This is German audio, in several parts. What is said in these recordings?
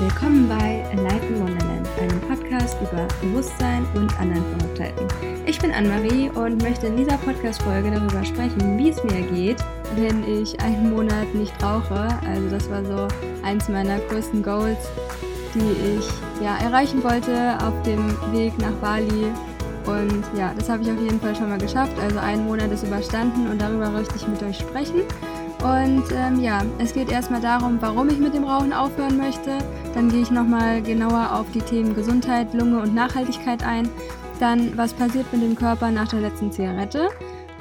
Willkommen bei Life in Wonderland, einem Podcast über Bewusstsein und anderen Verrücktheiten. Ich bin Anne-Marie und möchte in dieser Podcast-Folge darüber sprechen, wie es mir geht, wenn ich einen Monat nicht rauche. Also das war so eins meiner größten Goals, die ich ja, erreichen wollte auf dem Weg nach Bali. Und ja, das habe ich auf jeden Fall schon mal geschafft. Also ein Monat ist überstanden und darüber möchte ich mit euch sprechen. Und ähm, ja, es geht erstmal darum, warum ich mit dem Rauchen aufhören möchte. Dann gehe ich nochmal genauer auf die Themen Gesundheit, Lunge und Nachhaltigkeit ein. Dann, was passiert mit dem Körper nach der letzten Zigarette.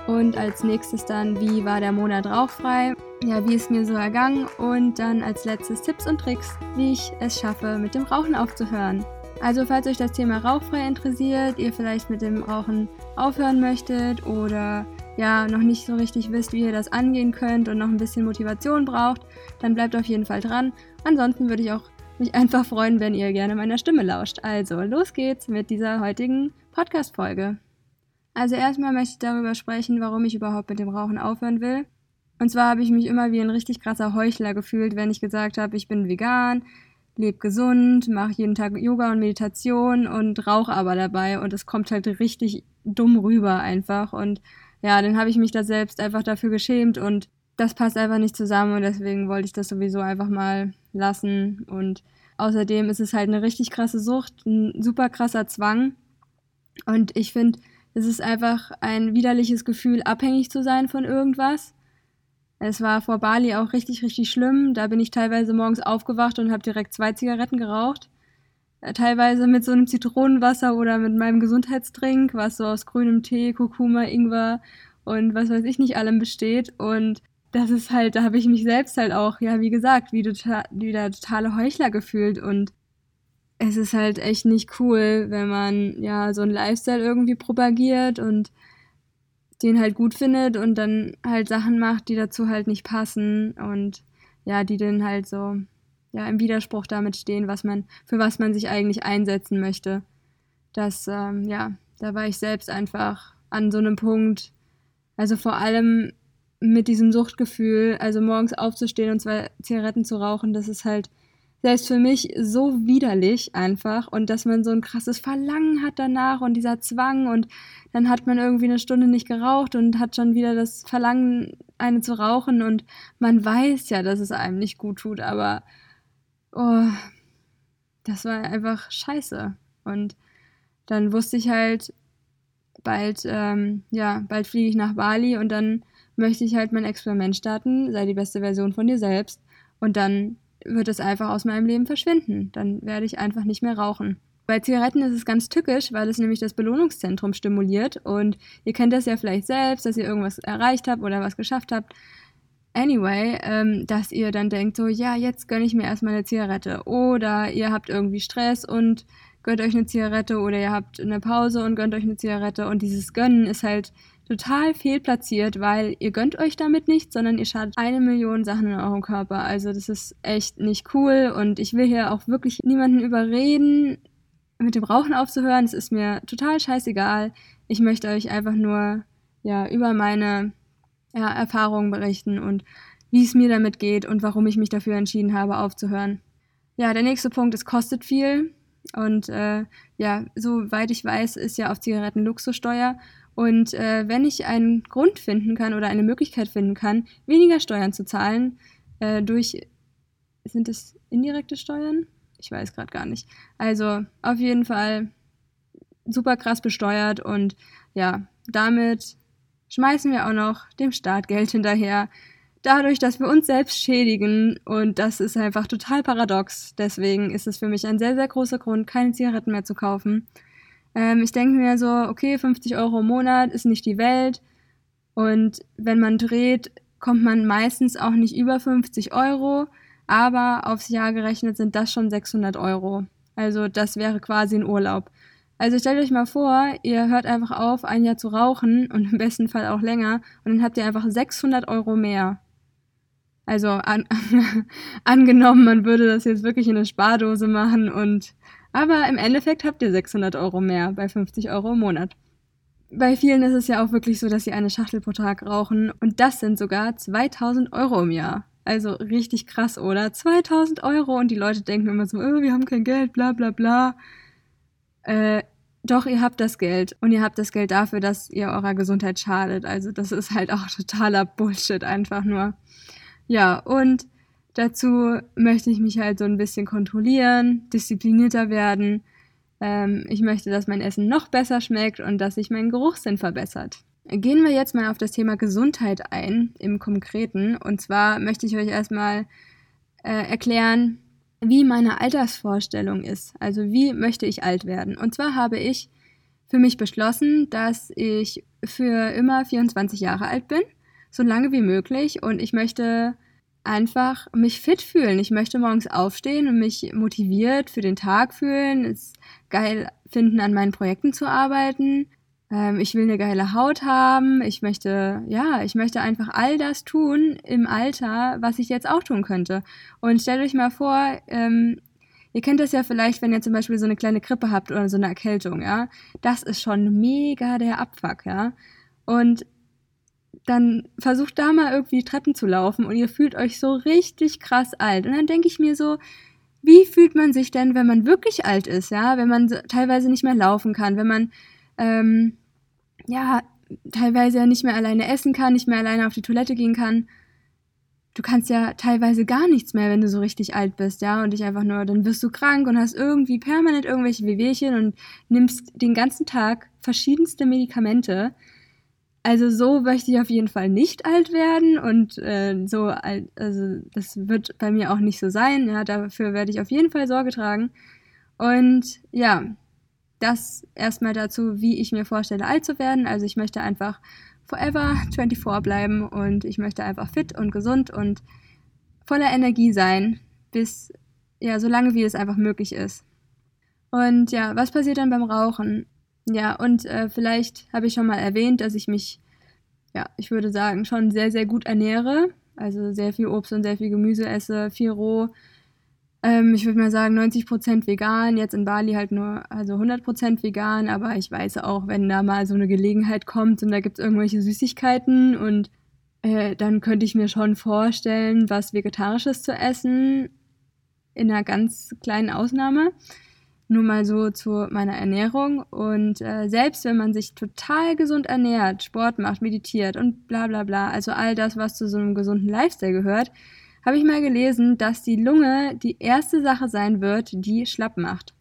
Und als nächstes dann, wie war der Monat rauchfrei? Ja, wie ist mir so ergangen? Und dann als letztes Tipps und Tricks, wie ich es schaffe, mit dem Rauchen aufzuhören. Also falls euch das Thema rauchfrei interessiert, ihr vielleicht mit dem Rauchen aufhören möchtet oder ja noch nicht so richtig wisst, wie ihr das angehen könnt und noch ein bisschen Motivation braucht, dann bleibt auf jeden Fall dran. Ansonsten würde ich auch mich einfach freuen, wenn ihr gerne meiner Stimme lauscht. Also, los geht's mit dieser heutigen Podcast-Folge. Also erstmal möchte ich darüber sprechen, warum ich überhaupt mit dem Rauchen aufhören will. Und zwar habe ich mich immer wie ein richtig krasser Heuchler gefühlt, wenn ich gesagt habe, ich bin vegan, lebe gesund, mache jeden Tag Yoga und Meditation und rauche aber dabei und es kommt halt richtig dumm rüber einfach und ja, dann habe ich mich da selbst einfach dafür geschämt und das passt einfach nicht zusammen und deswegen wollte ich das sowieso einfach mal lassen. Und außerdem ist es halt eine richtig krasse Sucht, ein super krasser Zwang. Und ich finde, es ist einfach ein widerliches Gefühl, abhängig zu sein von irgendwas. Es war vor Bali auch richtig, richtig schlimm. Da bin ich teilweise morgens aufgewacht und habe direkt zwei Zigaretten geraucht. Äh, teilweise mit so einem Zitronenwasser oder mit meinem Gesundheitstrink, was so aus grünem Tee, Kurkuma, Ingwer und was weiß ich nicht allem besteht. Und das ist halt, da habe ich mich selbst halt auch, ja, wie gesagt, wie, total, wie der totale Heuchler gefühlt. Und es ist halt echt nicht cool, wenn man ja so einen Lifestyle irgendwie propagiert und den halt gut findet und dann halt Sachen macht, die dazu halt nicht passen und ja, die dann halt so ja, im Widerspruch damit stehen, was man, für was man sich eigentlich einsetzen möchte. Das, ähm, ja, da war ich selbst einfach an so einem Punkt, also vor allem mit diesem Suchtgefühl, also morgens aufzustehen und zwei Zigaretten zu rauchen, das ist halt selbst für mich so widerlich einfach und dass man so ein krasses Verlangen hat danach und dieser Zwang und dann hat man irgendwie eine Stunde nicht geraucht und hat schon wieder das Verlangen, eine zu rauchen und man weiß ja, dass es einem nicht gut tut, aber oh, das war einfach scheiße. Und dann wusste ich halt, bald, ähm, ja, bald fliege ich nach Bali und dann möchte ich halt mein Experiment starten, sei die beste Version von dir selbst. Und dann wird es einfach aus meinem Leben verschwinden. Dann werde ich einfach nicht mehr rauchen. Bei Zigaretten ist es ganz tückisch, weil es nämlich das Belohnungszentrum stimuliert. Und ihr kennt das ja vielleicht selbst, dass ihr irgendwas erreicht habt oder was geschafft habt anyway, ähm, dass ihr dann denkt, so, ja, jetzt gönne ich mir erstmal eine Zigarette. Oder ihr habt irgendwie Stress und gönnt euch eine Zigarette oder ihr habt eine Pause und gönnt euch eine Zigarette. Und dieses Gönnen ist halt total fehlplatziert, weil ihr gönnt euch damit nicht, sondern ihr schadet eine Million Sachen in eurem Körper. Also das ist echt nicht cool und ich will hier auch wirklich niemanden überreden, mit dem Rauchen aufzuhören. Es ist mir total scheißegal. Ich möchte euch einfach nur ja über meine ja, Erfahrungen berichten und wie es mir damit geht und warum ich mich dafür entschieden habe, aufzuhören. Ja, der nächste Punkt, es kostet viel. Und äh, ja, soweit ich weiß, ist ja auf Zigaretten Luxussteuer. Und äh, wenn ich einen Grund finden kann oder eine Möglichkeit finden kann, weniger Steuern zu zahlen, äh, durch, sind es indirekte Steuern? Ich weiß gerade gar nicht. Also auf jeden Fall super krass besteuert und ja, damit schmeißen wir auch noch dem Staat Geld hinterher. Dadurch, dass wir uns selbst schädigen und das ist einfach total paradox. Deswegen ist es für mich ein sehr, sehr großer Grund, keine Zigaretten mehr zu kaufen. Ähm, ich denke mir so, okay, 50 Euro im Monat ist nicht die Welt. Und wenn man dreht, kommt man meistens auch nicht über 50 Euro. Aber aufs Jahr gerechnet sind das schon 600 Euro. Also das wäre quasi ein Urlaub. Also stellt euch mal vor, ihr hört einfach auf, ein Jahr zu rauchen und im besten Fall auch länger und dann habt ihr einfach 600 Euro mehr. Also an, angenommen, man würde das jetzt wirklich in eine Spardose machen und aber im Endeffekt habt ihr 600 Euro mehr bei 50 Euro im Monat. Bei vielen ist es ja auch wirklich so, dass sie eine Schachtel pro Tag rauchen und das sind sogar 2000 Euro im Jahr. Also richtig krass, oder? 2000 Euro und die Leute denken immer so, oh, wir haben kein Geld, bla bla bla. Äh, doch, ihr habt das Geld und ihr habt das Geld dafür, dass ihr eurer Gesundheit schadet. Also das ist halt auch totaler Bullshit einfach nur. Ja, und dazu möchte ich mich halt so ein bisschen kontrollieren, disziplinierter werden. Ähm, ich möchte, dass mein Essen noch besser schmeckt und dass sich mein Geruchssinn verbessert. Gehen wir jetzt mal auf das Thema Gesundheit ein, im Konkreten. Und zwar möchte ich euch erstmal äh, erklären, wie meine Altersvorstellung ist. Also wie möchte ich alt werden? Und zwar habe ich für mich beschlossen, dass ich für immer 24 Jahre alt bin, so lange wie möglich. Und ich möchte einfach mich fit fühlen. Ich möchte morgens aufstehen und mich motiviert für den Tag fühlen, es geil finden, an meinen Projekten zu arbeiten, ähm, ich will eine geile Haut haben, ich möchte, ja, ich möchte einfach all das tun im Alter, was ich jetzt auch tun könnte. Und stellt euch mal vor, ähm, ihr kennt das ja vielleicht, wenn ihr zum Beispiel so eine kleine Grippe habt oder so eine Erkältung, ja. Das ist schon mega der Abfuck, ja. Und dann versucht da mal irgendwie Treppen zu laufen und ihr fühlt euch so richtig krass alt. Und dann denke ich mir so, wie fühlt man sich denn, wenn man wirklich alt ist, ja? Wenn man teilweise nicht mehr laufen kann, wenn man ähm, ja, teilweise nicht mehr alleine essen kann, nicht mehr alleine auf die Toilette gehen kann. Du kannst ja teilweise gar nichts mehr, wenn du so richtig alt bist, ja, und dich einfach nur, dann wirst du krank und hast irgendwie permanent irgendwelche Wehwehchen und nimmst den ganzen Tag verschiedenste Medikamente. Also so möchte ich auf jeden Fall nicht alt werden und äh, so alt, also das wird bei mir auch nicht so sein, ja, dafür werde ich auf jeden Fall Sorge tragen. Und ja, das erstmal dazu, wie ich mir vorstelle, alt zu werden. Also ich möchte einfach forever 24 bleiben und ich möchte einfach fit und gesund und voller Energie sein, bis, ja, so lange wie es einfach möglich ist. Und ja, was passiert dann beim Rauchen? Ja, und äh, vielleicht habe ich schon mal erwähnt, dass ich mich, ja, ich würde sagen, schon sehr, sehr gut ernähre. Also sehr viel Obst und sehr viel Gemüse esse, viel roh, ähm, ich würde mal sagen 90% vegan, jetzt in Bali halt nur also 100% vegan, aber ich weiß auch, wenn da mal so eine Gelegenheit kommt und da gibt es irgendwelche Süßigkeiten und äh, dann könnte ich mir schon vorstellen, was Vegetarisches zu essen, in einer ganz kleinen Ausnahme. Nur mal so zu meiner Ernährung. Und äh, selbst wenn man sich total gesund ernährt, Sport macht, meditiert und bla bla bla, also all das, was zu so einem gesunden Lifestyle gehört, habe ich mal gelesen, dass die Lunge die erste Sache sein wird, die schlapp macht.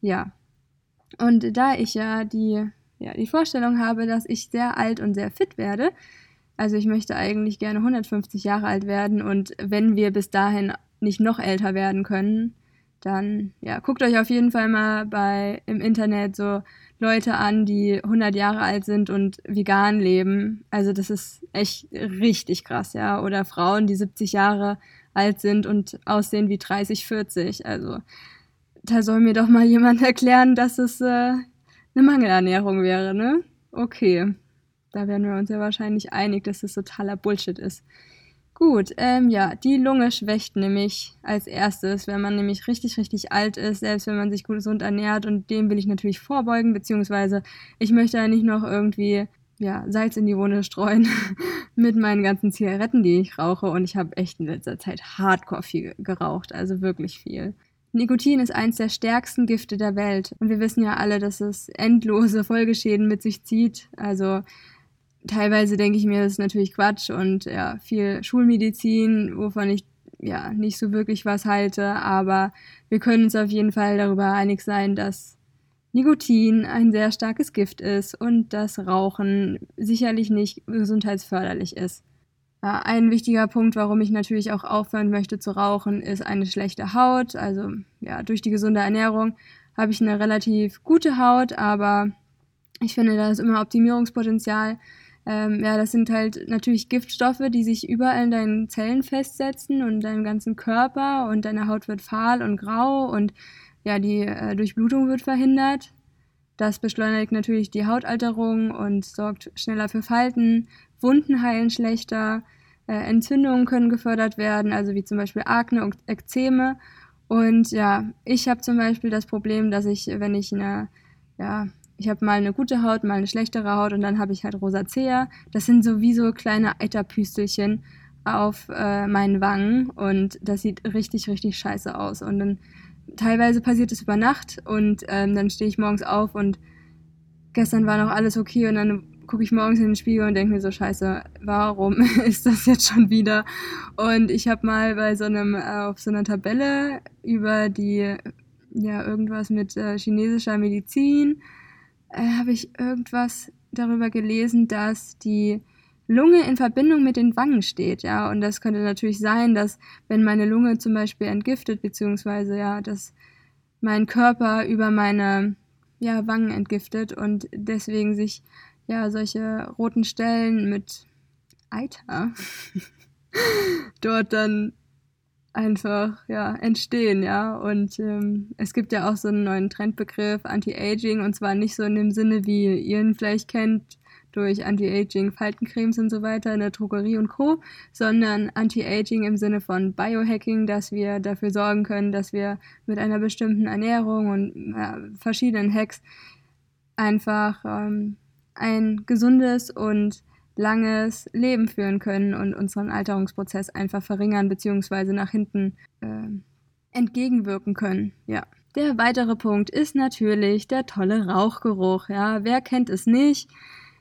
Ja. Und da ich ja die, ja, die Vorstellung habe, dass ich sehr alt und sehr fit werde, also ich möchte eigentlich gerne 150 Jahre alt werden und wenn wir bis dahin nicht noch älter werden können, dann ja, guckt euch auf jeden Fall mal bei im Internet so Leute an, die 100 Jahre alt sind und vegan leben. Also das ist echt richtig krass, ja. Oder Frauen, die 70 Jahre alt sind und aussehen wie 30, 40. Also da soll mir doch mal jemand erklären, dass es äh, eine Mangelernährung wäre, ne? Okay. Da werden wir uns ja wahrscheinlich einig, dass das totaler Bullshit ist. Gut, ähm, ja, die Lunge schwächt nämlich als erstes, wenn man nämlich richtig, richtig alt ist, selbst wenn man sich gesund ernährt und dem will ich natürlich vorbeugen, beziehungsweise ich möchte ja nicht noch irgendwie ja, Salz in die Wunde streuen mit meinen ganzen Zigaretten, die ich rauche und ich habe echt in letzter Zeit hardcore viel geraucht, also wirklich viel. Nikotin ist eins der stärksten Gifte der Welt und wir wissen ja alle, dass es endlose Folgeschäden mit sich zieht, also teilweise denke ich mir, das ist natürlich Quatsch und ja, viel Schulmedizin, wovon ich ja nicht so wirklich was halte, aber wir können uns auf jeden Fall darüber einig sein, dass Nikotin ein sehr starkes Gift ist und dass Rauchen sicherlich nicht gesundheitsförderlich ist. Ja, ein wichtiger Punkt, warum ich natürlich auch aufhören möchte zu rauchen, ist eine schlechte Haut. Also ja, durch die gesunde Ernährung habe ich eine relativ gute Haut, aber ich finde, da ist immer Optimierungspotenzial. Ähm, ja, das sind halt natürlich Giftstoffe, die sich überall in deinen Zellen festsetzen und deinem ganzen Körper und deine Haut wird fahl und grau und ja, die äh, Durchblutung wird verhindert. Das beschleunigt natürlich die Hautalterung und sorgt schneller für Falten. Wunden heilen schlechter. Äh, Entzündungen können gefördert werden, also wie zum Beispiel Akne und Ekzeme. Und ja, ich habe zum Beispiel das Problem, dass ich, wenn ich eine ja, ich habe mal eine gute Haut, mal eine schlechtere Haut und dann habe ich halt Rosacea. Das sind sowieso kleine Eiterpüstelchen auf äh, meinen Wangen und das sieht richtig, richtig scheiße aus. Und dann teilweise passiert es über Nacht und ähm, dann stehe ich morgens auf und gestern war noch alles okay und dann gucke ich morgens in den Spiegel und denke mir so, scheiße, warum ist das jetzt schon wieder? Und ich habe mal bei so einem, äh, auf so einer Tabelle über die, ja, irgendwas mit äh, chinesischer Medizin, äh, habe ich irgendwas darüber gelesen, dass die Lunge in Verbindung mit den Wangen steht, ja. Und das könnte natürlich sein, dass wenn meine Lunge zum Beispiel entgiftet, beziehungsweise ja, dass mein Körper über meine ja, Wangen entgiftet und deswegen sich ja solche roten Stellen mit Eiter dort dann einfach ja entstehen, ja. Und ähm, es gibt ja auch so einen neuen Trendbegriff Anti-Aging und zwar nicht so in dem Sinne, wie ihr ihn vielleicht kennt, durch Anti-Aging, Faltencremes und so weiter in der Drogerie und Co., sondern Anti-Aging im Sinne von Biohacking, dass wir dafür sorgen können, dass wir mit einer bestimmten Ernährung und äh, verschiedenen Hacks einfach ähm, ein gesundes und langes Leben führen können und unseren Alterungsprozess einfach verringern bzw. nach hinten äh, entgegenwirken können. Ja. Der weitere Punkt ist natürlich der tolle Rauchgeruch. Ja, wer kennt es nicht?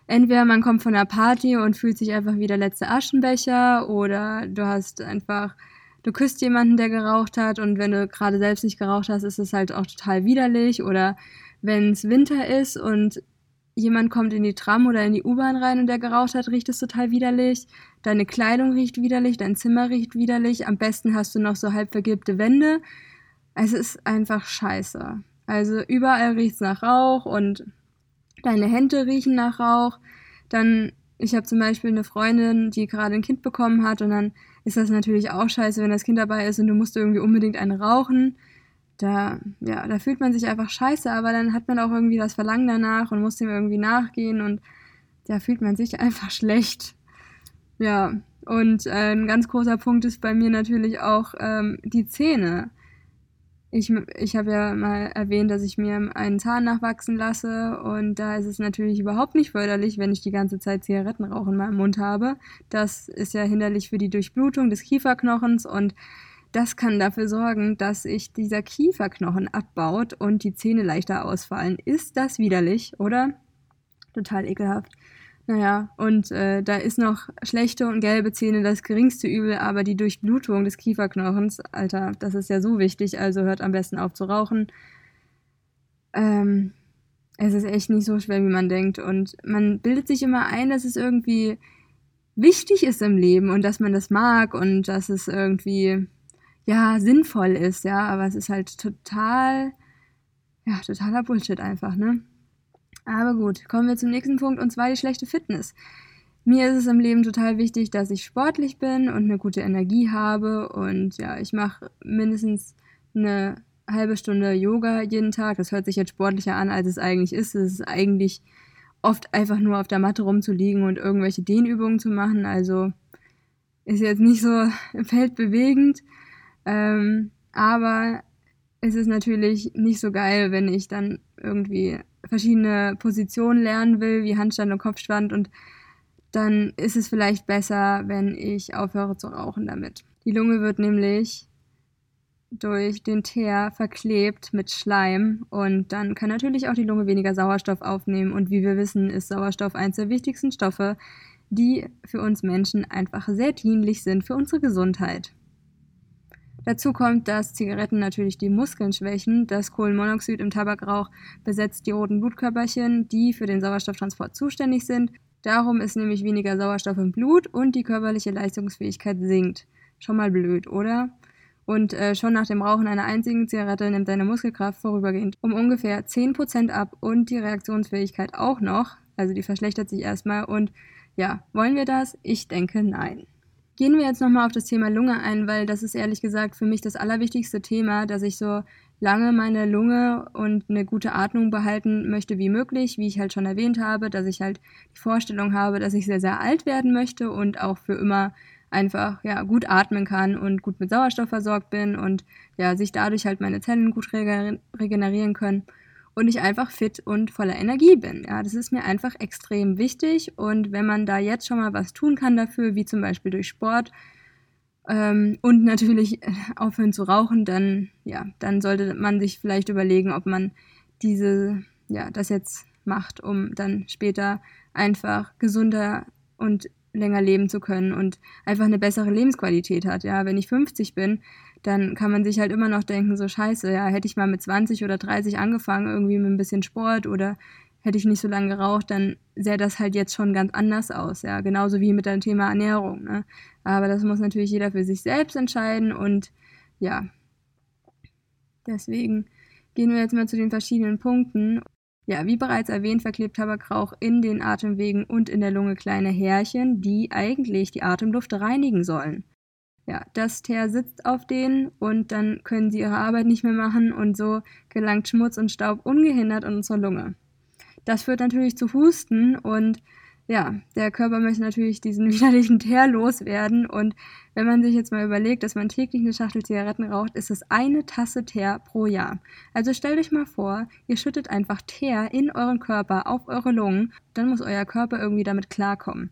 Entweder man kommt von einer Party und fühlt sich einfach wie der letzte Aschenbecher oder du hast einfach, du küsst jemanden, der geraucht hat und wenn du gerade selbst nicht geraucht hast, ist es halt auch total widerlich oder wenn es Winter ist und jemand kommt in die Tram oder in die U-Bahn rein und der geraucht hat, riecht es total widerlich. Deine Kleidung riecht widerlich, dein Zimmer riecht widerlich. Am besten hast du noch so halb vergilbte Wände. Es ist einfach scheiße. Also überall riecht es nach Rauch und deine Hände riechen nach Rauch. Dann, ich habe zum Beispiel eine Freundin, die gerade ein Kind bekommen hat und dann ist das natürlich auch scheiße, wenn das Kind dabei ist und du musst irgendwie unbedingt einen rauchen. Da, ja, da fühlt man sich einfach scheiße, aber dann hat man auch irgendwie das Verlangen danach und muss dem irgendwie nachgehen und da fühlt man sich einfach schlecht. Ja, und äh, ein ganz großer Punkt ist bei mir natürlich auch ähm, die Zähne. Ich, ich habe ja mal erwähnt, dass ich mir einen Zahn nachwachsen lasse und da ist es natürlich überhaupt nicht förderlich, wenn ich die ganze Zeit Zigarettenrauch in meinem Mund habe. Das ist ja hinderlich für die Durchblutung des Kieferknochens und das kann dafür sorgen, dass sich dieser Kieferknochen abbaut und die Zähne leichter ausfallen. Ist das widerlich, oder? Total ekelhaft. Naja, und äh, da ist noch schlechte und gelbe Zähne das geringste Übel, aber die Durchblutung des Kieferknochens, Alter, das ist ja so wichtig, also hört am besten auf zu rauchen. Ähm, es ist echt nicht so schwer, wie man denkt. Und man bildet sich immer ein, dass es irgendwie wichtig ist im Leben und dass man das mag und dass es irgendwie, ja, sinnvoll ist, ja, aber es ist halt total, ja, totaler Bullshit einfach, ne? Aber gut, kommen wir zum nächsten Punkt und zwar die schlechte Fitness. Mir ist es im Leben total wichtig, dass ich sportlich bin und eine gute Energie habe und ja, ich mache mindestens eine halbe Stunde Yoga jeden Tag. Das hört sich jetzt sportlicher an, als es eigentlich ist. Es ist eigentlich oft einfach nur auf der Matte rumzuliegen und irgendwelche Dehnübungen zu machen. Also ist jetzt nicht so feldbewegend. Ähm, aber es ist natürlich nicht so geil, wenn ich dann irgendwie verschiedene Positionen lernen will, wie Handstand und Kopfstand und dann ist es vielleicht besser, wenn ich aufhöre zu rauchen damit. Die Lunge wird nämlich durch den Teer verklebt mit Schleim und dann kann natürlich auch die Lunge weniger Sauerstoff aufnehmen und wie wir wissen, ist Sauerstoff eines der wichtigsten Stoffe, die für uns Menschen einfach sehr dienlich sind für unsere Gesundheit. Dazu kommt, dass Zigaretten natürlich die Muskeln schwächen. Das Kohlenmonoxid im Tabakrauch besetzt die roten Blutkörperchen, die für den Sauerstofftransport zuständig sind. Darum ist nämlich weniger Sauerstoff im Blut und die körperliche Leistungsfähigkeit sinkt. Schon mal blöd, oder? Und äh, schon nach dem Rauchen einer einzigen Zigarette nimmt deine Muskelkraft vorübergehend um ungefähr 10% ab und die Reaktionsfähigkeit auch noch. Also die verschlechtert sich erstmal. Und ja, wollen wir das? Ich denke nein. Gehen wir jetzt nochmal auf das Thema Lunge ein, weil das ist ehrlich gesagt für mich das allerwichtigste Thema, dass ich so lange meine Lunge und eine gute Atmung behalten möchte wie möglich, wie ich halt schon erwähnt habe, dass ich halt die Vorstellung habe, dass ich sehr, sehr alt werden möchte und auch für immer einfach ja gut atmen kann und gut mit Sauerstoff versorgt bin und ja sich dadurch halt meine Zellen gut regenerieren können. Und ich einfach fit und voller Energie bin. Ja, das ist mir einfach extrem wichtig und wenn man da jetzt schon mal was tun kann dafür, wie zum Beispiel durch Sport ähm, und natürlich äh, aufhören zu rauchen, dann ja, dann sollte man sich vielleicht überlegen, ob man diese ja das jetzt macht, um dann später einfach gesunder und länger leben zu können und einfach eine bessere Lebensqualität hat. Ja, wenn ich 50 bin, dann kann man sich halt immer noch denken, so scheiße, ja, hätte ich mal mit 20 oder 30 angefangen, irgendwie mit ein bisschen Sport oder hätte ich nicht so lange geraucht, dann sähe das halt jetzt schon ganz anders aus, ja, genauso wie mit dem Thema Ernährung, ne? Aber das muss natürlich jeder für sich selbst entscheiden und ja, deswegen gehen wir jetzt mal zu den verschiedenen Punkten. Ja, wie bereits erwähnt, verklebt Tabakrauch in den Atemwegen und in der Lunge kleine Härchen, die eigentlich die Atemluft reinigen sollen. Ja, das Teer sitzt auf denen und dann können sie ihre Arbeit nicht mehr machen und so gelangt Schmutz und Staub ungehindert in unsere Lunge. Das führt natürlich zu Husten und ja, der Körper möchte natürlich diesen widerlichen Teer loswerden. Und wenn man sich jetzt mal überlegt, dass man täglich eine Schachtel Zigaretten raucht, ist es eine Tasse Teer pro Jahr. Also stellt euch mal vor, ihr schüttet einfach Teer in euren Körper auf eure Lungen, dann muss euer Körper irgendwie damit klarkommen.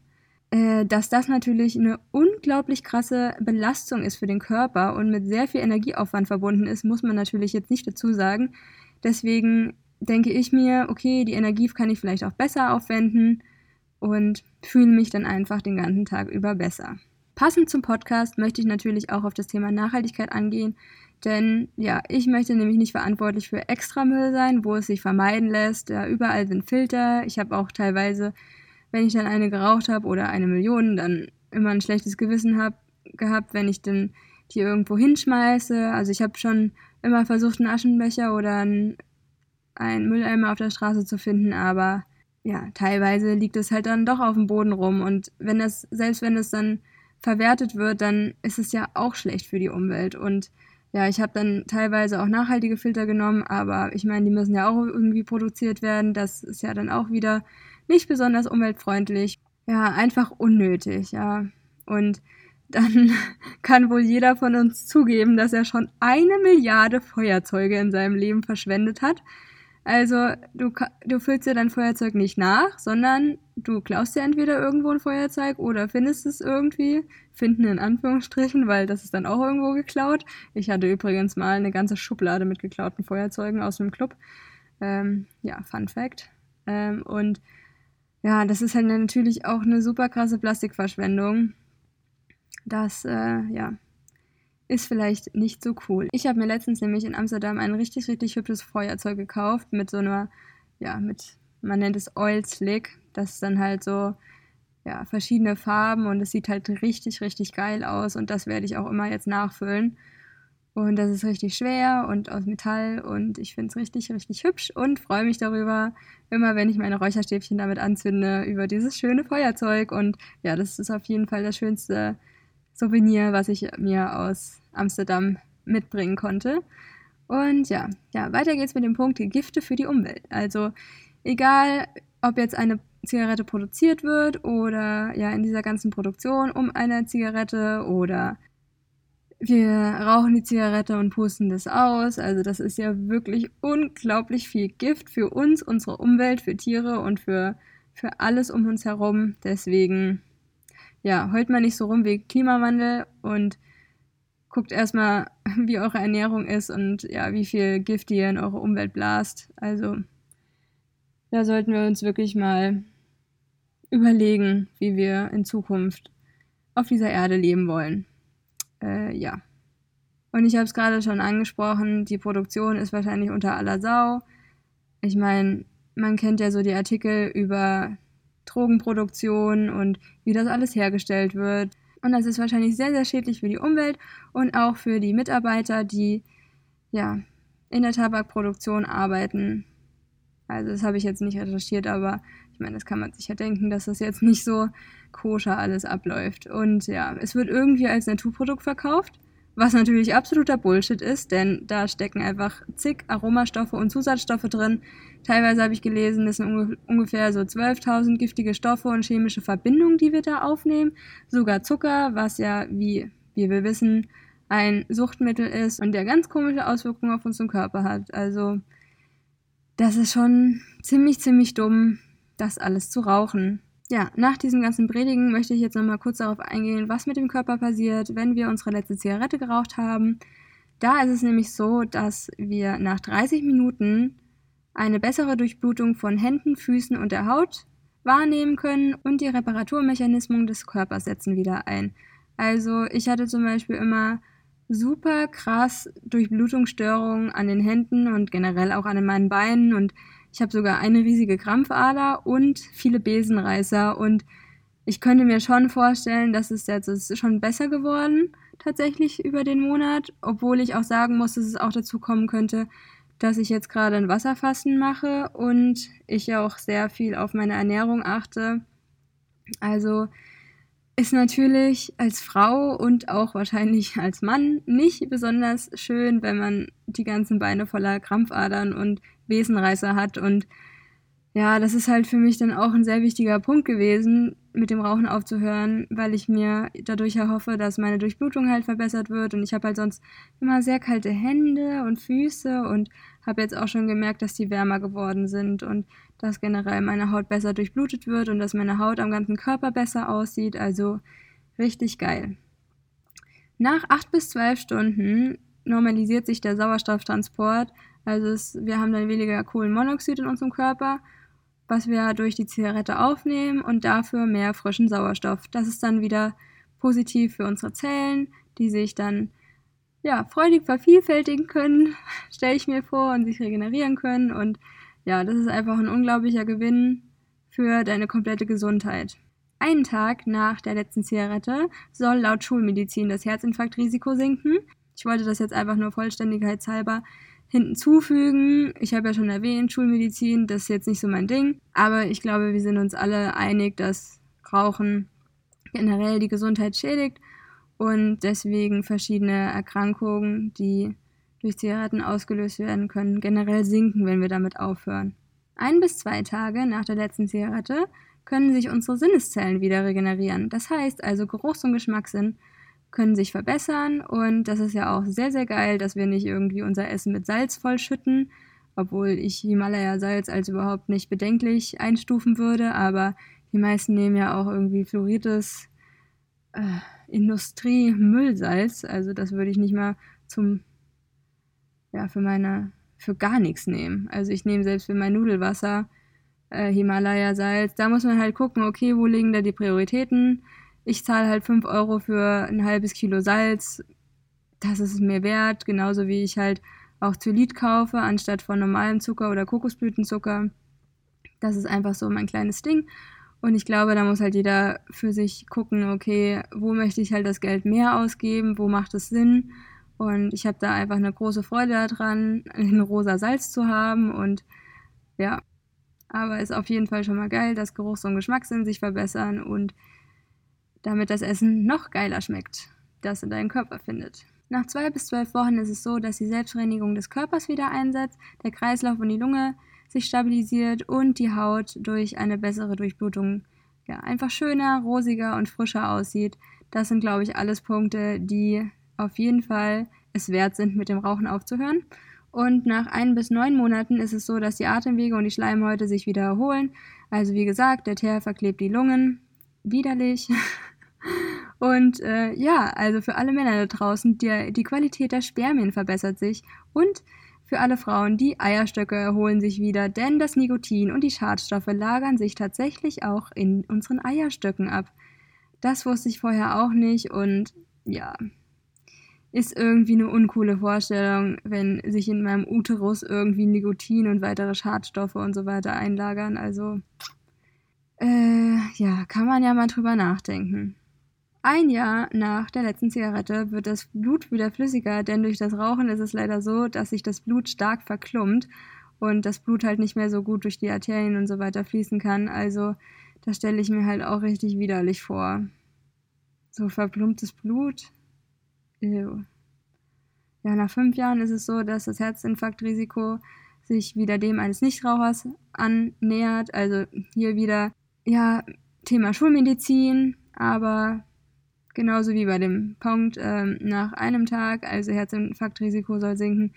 Äh, dass das natürlich eine unglaublich krasse Belastung ist für den Körper und mit sehr viel Energieaufwand verbunden ist, muss man natürlich jetzt nicht dazu sagen. Deswegen denke ich mir, okay, die Energie kann ich vielleicht auch besser aufwenden und fühle mich dann einfach den ganzen Tag über besser. Passend zum Podcast möchte ich natürlich auch auf das Thema Nachhaltigkeit angehen, denn ja, ich möchte nämlich nicht verantwortlich für Extramüll sein, wo es sich vermeiden lässt. Ja, überall sind Filter. Ich habe auch teilweise, wenn ich dann eine geraucht habe oder eine Million, dann immer ein schlechtes Gewissen hab, gehabt, wenn ich dann die irgendwo hinschmeiße. Also ich habe schon immer versucht, einen Aschenbecher oder einen, einen Mülleimer auf der Straße zu finden, aber ja, teilweise liegt es halt dann doch auf dem Boden rum. Und wenn das, selbst wenn es dann verwertet wird, dann ist es ja auch schlecht für die Umwelt. Und ja, ich habe dann teilweise auch nachhaltige Filter genommen, aber ich meine, die müssen ja auch irgendwie produziert werden. Das ist ja dann auch wieder nicht besonders umweltfreundlich. Ja, einfach unnötig, ja. Und dann kann wohl jeder von uns zugeben, dass er schon eine Milliarde Feuerzeuge in seinem Leben verschwendet hat. Also du, du füllst dir dein Feuerzeug nicht nach, sondern du klaust dir entweder irgendwo ein Feuerzeug oder findest es irgendwie. Finden in Anführungsstrichen, weil das ist dann auch irgendwo geklaut. Ich hatte übrigens mal eine ganze Schublade mit geklauten Feuerzeugen aus dem Club. Ähm, ja, Fun Fact. Ähm, und ja, das ist halt natürlich auch eine super krasse Plastikverschwendung. Das, äh, ja, ist vielleicht nicht so cool. Ich habe mir letztens nämlich in Amsterdam ein richtig, richtig hübsches Feuerzeug gekauft mit so einer, ja, mit, man nennt es Oil Slick. Das ist dann halt so, ja, verschiedene Farben und es sieht halt richtig, richtig geil aus und das werde ich auch immer jetzt nachfüllen. Und das ist richtig schwer und aus Metall und ich finde es richtig, richtig hübsch und freue mich darüber, immer wenn ich meine Räucherstäbchen damit anzünde, über dieses schöne Feuerzeug. Und ja, das ist auf jeden Fall das schönste Souvenir, was ich mir aus Amsterdam mitbringen konnte. Und ja, ja, weiter geht's mit dem Punkt Gifte für die Umwelt. Also egal, ob jetzt eine Zigarette produziert wird oder ja in dieser ganzen Produktion um eine Zigarette oder wir rauchen die Zigarette und pusten das aus. Also das ist ja wirklich unglaublich viel Gift für uns, unsere Umwelt, für Tiere und für, für alles um uns herum. Deswegen ja, heult mal nicht so rum wegen Klimawandel und guckt erstmal, wie eure Ernährung ist und ja, wie viel Gift ihr in eure Umwelt blast. Also, da sollten wir uns wirklich mal überlegen, wie wir in Zukunft auf dieser Erde leben wollen. Äh, ja. Und ich habe es gerade schon angesprochen, die Produktion ist wahrscheinlich unter aller Sau. Ich meine, man kennt ja so die Artikel über Drogenproduktion und wie das alles hergestellt wird. Und das ist wahrscheinlich sehr, sehr schädlich für die Umwelt und auch für die Mitarbeiter, die ja in der Tabakproduktion arbeiten. Also das habe ich jetzt nicht recherchiert, aber ich meine, das kann man sich ja denken, dass das jetzt nicht so koscher alles abläuft. Und ja, es wird irgendwie als Naturprodukt verkauft. Was natürlich absoluter Bullshit ist, denn da stecken einfach zig Aromastoffe und Zusatzstoffe drin. Teilweise habe ich gelesen, das sind ungefähr so 12.000 giftige Stoffe und chemische Verbindungen, die wir da aufnehmen. Sogar Zucker, was ja, wie, wie wir wissen, ein Suchtmittel ist und der ganz komische Auswirkungen auf unseren Körper hat. Also das ist schon ziemlich, ziemlich dumm, das alles zu rauchen. Ja, nach diesem ganzen Predigen möchte ich jetzt nochmal kurz darauf eingehen, was mit dem Körper passiert, wenn wir unsere letzte Zigarette geraucht haben. Da ist es nämlich so, dass wir nach 30 Minuten eine bessere Durchblutung von Händen, Füßen und der Haut wahrnehmen können und die Reparaturmechanismen des Körpers setzen wieder ein. Also ich hatte zum Beispiel immer super krass Durchblutungsstörungen an den Händen und generell auch an meinen Beinen und ich habe sogar eine riesige Krampfader und viele Besenreißer und ich könnte mir schon vorstellen, dass es jetzt ist schon besser geworden tatsächlich über den Monat, obwohl ich auch sagen muss, dass es auch dazu kommen könnte, dass ich jetzt gerade ein Wasserfasten mache und ich ja auch sehr viel auf meine Ernährung achte. Also ist natürlich als Frau und auch wahrscheinlich als Mann nicht besonders schön, wenn man die ganzen Beine voller Krampfadern und Besenreißer hat. Und ja, das ist halt für mich dann auch ein sehr wichtiger Punkt gewesen, mit dem Rauchen aufzuhören, weil ich mir dadurch erhoffe, dass meine Durchblutung halt verbessert wird. Und ich habe halt sonst immer sehr kalte Hände und Füße und habe jetzt auch schon gemerkt, dass die wärmer geworden sind und dass generell meine Haut besser durchblutet wird und dass meine Haut am ganzen Körper besser aussieht. Also richtig geil. Nach acht bis zwölf Stunden normalisiert sich der Sauerstofftransport. Also es, wir haben dann weniger Kohlenmonoxid in unserem Körper was wir durch die Zigarette aufnehmen und dafür mehr frischen Sauerstoff. Das ist dann wieder positiv für unsere Zellen, die sich dann ja, freudig vervielfältigen können, stelle ich mir vor, und sich regenerieren können. Und ja, das ist einfach ein unglaublicher Gewinn für deine komplette Gesundheit. Einen Tag nach der letzten Zigarette soll laut Schulmedizin das Herzinfarktrisiko sinken. Ich wollte das jetzt einfach nur vollständigkeitshalber hinzufügen. Ich habe ja schon erwähnt, Schulmedizin, das ist jetzt nicht so mein Ding. Aber ich glaube, wir sind uns alle einig, dass Rauchen generell die Gesundheit schädigt und deswegen verschiedene Erkrankungen, die durch Zigaretten ausgelöst werden können, generell sinken, wenn wir damit aufhören. Ein bis zwei Tage nach der letzten Zigarette können sich unsere Sinneszellen wieder regenerieren. Das heißt also, Geruchs- und Geschmackssinn können sich verbessern und das ist ja auch sehr, sehr geil, dass wir nicht irgendwie unser Essen mit Salz vollschütten, obwohl ich Himalaya-Salz als überhaupt nicht bedenklich einstufen würde, aber die meisten nehmen ja auch irgendwie fluorides äh, Industrie-Müllsalz, also das würde ich nicht mal zum, ja, für meine, für gar nichts nehmen. Also ich nehme selbst für mein Nudelwasser äh, Himalaya-Salz, da muss man halt gucken, okay, wo liegen da die Prioritäten, ich zahle halt 5 Euro für ein halbes Kilo Salz. Das ist es mir wert, genauso wie ich halt auch Zylit kaufe, anstatt von normalem Zucker oder Kokosblütenzucker. Das ist einfach so mein kleines Ding. Und ich glaube, da muss halt jeder für sich gucken, okay, wo möchte ich halt das Geld mehr ausgeben, wo macht es Sinn. Und ich habe da einfach eine große Freude daran, ein rosa Salz zu haben. Und ja, aber ist auf jeden Fall schon mal geil, dass Geruchs- und Geschmackssinn sich verbessern und damit das Essen noch geiler schmeckt, das in deinem Körper findet. Nach zwei bis zwölf Wochen ist es so, dass die Selbstreinigung des Körpers wieder einsetzt, der Kreislauf und die Lunge sich stabilisiert und die Haut durch eine bessere Durchblutung ja, einfach schöner, rosiger und frischer aussieht. Das sind, glaube ich, alles Punkte, die auf jeden Fall es wert sind, mit dem Rauchen aufzuhören. Und nach ein bis neun Monaten ist es so, dass die Atemwege und die Schleimhäute sich wieder erholen. Also wie gesagt, der Teer verklebt die Lungen. Widerlich. Und äh, ja, also für alle Männer da draußen, die, die Qualität der Spermien verbessert sich und für alle Frauen, die Eierstöcke erholen sich wieder, denn das Nikotin und die Schadstoffe lagern sich tatsächlich auch in unseren Eierstöcken ab. Das wusste ich vorher auch nicht und ja, ist irgendwie eine uncoole Vorstellung, wenn sich in meinem Uterus irgendwie Nikotin und weitere Schadstoffe und so weiter einlagern. Also, äh, ja, kann man ja mal drüber nachdenken. Ein Jahr nach der letzten Zigarette wird das Blut wieder flüssiger, denn durch das Rauchen ist es leider so, dass sich das Blut stark verklumpt und das Blut halt nicht mehr so gut durch die Arterien und so weiter fließen kann. Also das stelle ich mir halt auch richtig widerlich vor. So verklumptes Blut. Ja, nach fünf Jahren ist es so, dass das Herzinfarktrisiko sich wieder dem eines Nichtrauchers annähert. Also hier wieder, ja, Thema Schulmedizin, aber Genauso wie bei dem Punkt ähm, nach einem Tag, also Herzinfarktrisiko soll sinken.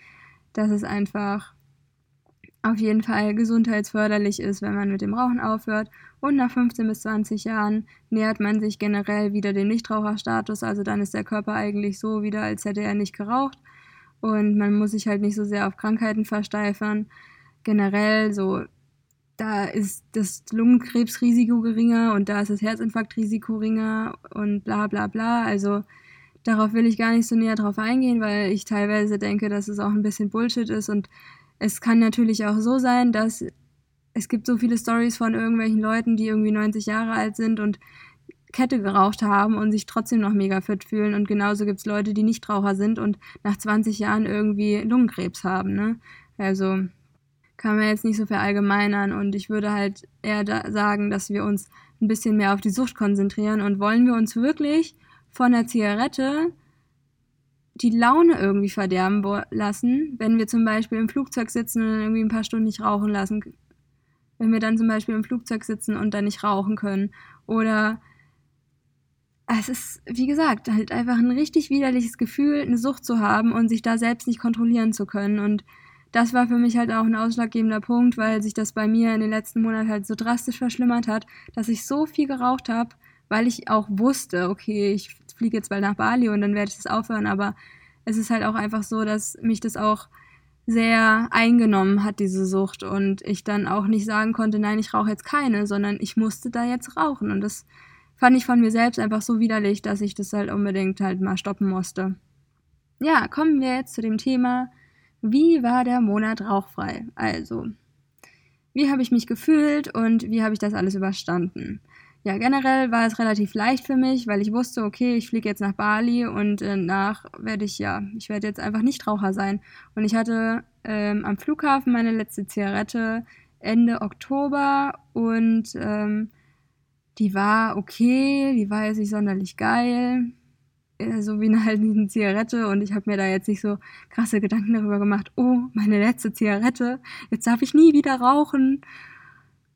Das ist einfach auf jeden Fall gesundheitsförderlich ist, wenn man mit dem Rauchen aufhört. Und nach 15 bis 20 Jahren nähert man sich generell wieder dem Nichtraucherstatus. Also dann ist der Körper eigentlich so wieder, als hätte er nicht geraucht. Und man muss sich halt nicht so sehr auf Krankheiten versteifern. Generell so, da ist das Lungenkrebsrisiko geringer und da ist das Herzinfarktrisiko geringer und bla bla bla. Also darauf will ich gar nicht so näher drauf eingehen, weil ich teilweise denke, dass es auch ein bisschen Bullshit ist und es kann natürlich auch so sein, dass es gibt so viele Stories von irgendwelchen Leuten, die irgendwie 90 Jahre alt sind und Kette geraucht haben und sich trotzdem noch mega fit fühlen. Und genauso gibt es Leute, die nicht Raucher sind und nach 20 Jahren irgendwie Lungenkrebs haben. Ne? Also kann man jetzt nicht so verallgemeinern. Und ich würde halt eher da sagen, dass wir uns ein bisschen mehr auf die Sucht konzentrieren. Und wollen wir uns wirklich von der Zigarette die Laune irgendwie verderben lassen, wenn wir zum Beispiel im Flugzeug sitzen und irgendwie ein paar Stunden nicht rauchen lassen. Wenn wir dann zum Beispiel im Flugzeug sitzen und dann nicht rauchen können. Oder es ist, wie gesagt, halt einfach ein richtig widerliches Gefühl, eine Sucht zu haben und sich da selbst nicht kontrollieren zu können. Und das war für mich halt auch ein ausschlaggebender Punkt, weil sich das bei mir in den letzten Monaten halt so drastisch verschlimmert hat, dass ich so viel geraucht habe, weil ich auch wusste, okay, ich fliege jetzt bald nach Bali und dann werde ich das aufhören, aber es ist halt auch einfach so, dass mich das auch sehr eingenommen hat, diese Sucht und ich dann auch nicht sagen konnte, nein, ich rauche jetzt keine, sondern ich musste da jetzt rauchen und das fand ich von mir selbst einfach so widerlich, dass ich das halt unbedingt halt mal stoppen musste. Ja, kommen wir jetzt zu dem Thema, wie war der Monat rauchfrei? Also, wie habe ich mich gefühlt und wie habe ich das alles überstanden? Ja, generell war es relativ leicht für mich, weil ich wusste, okay, ich fliege jetzt nach Bali und danach werde ich, ja, ich werde jetzt einfach nicht Raucher sein. Und ich hatte ähm, am Flughafen meine letzte Zigarette Ende Oktober und ähm, die war okay, die war jetzt nicht sonderlich geil, äh, so wie eine, halt eine Zigarette und ich habe mir da jetzt nicht so krasse Gedanken darüber gemacht, oh, meine letzte Zigarette, jetzt darf ich nie wieder rauchen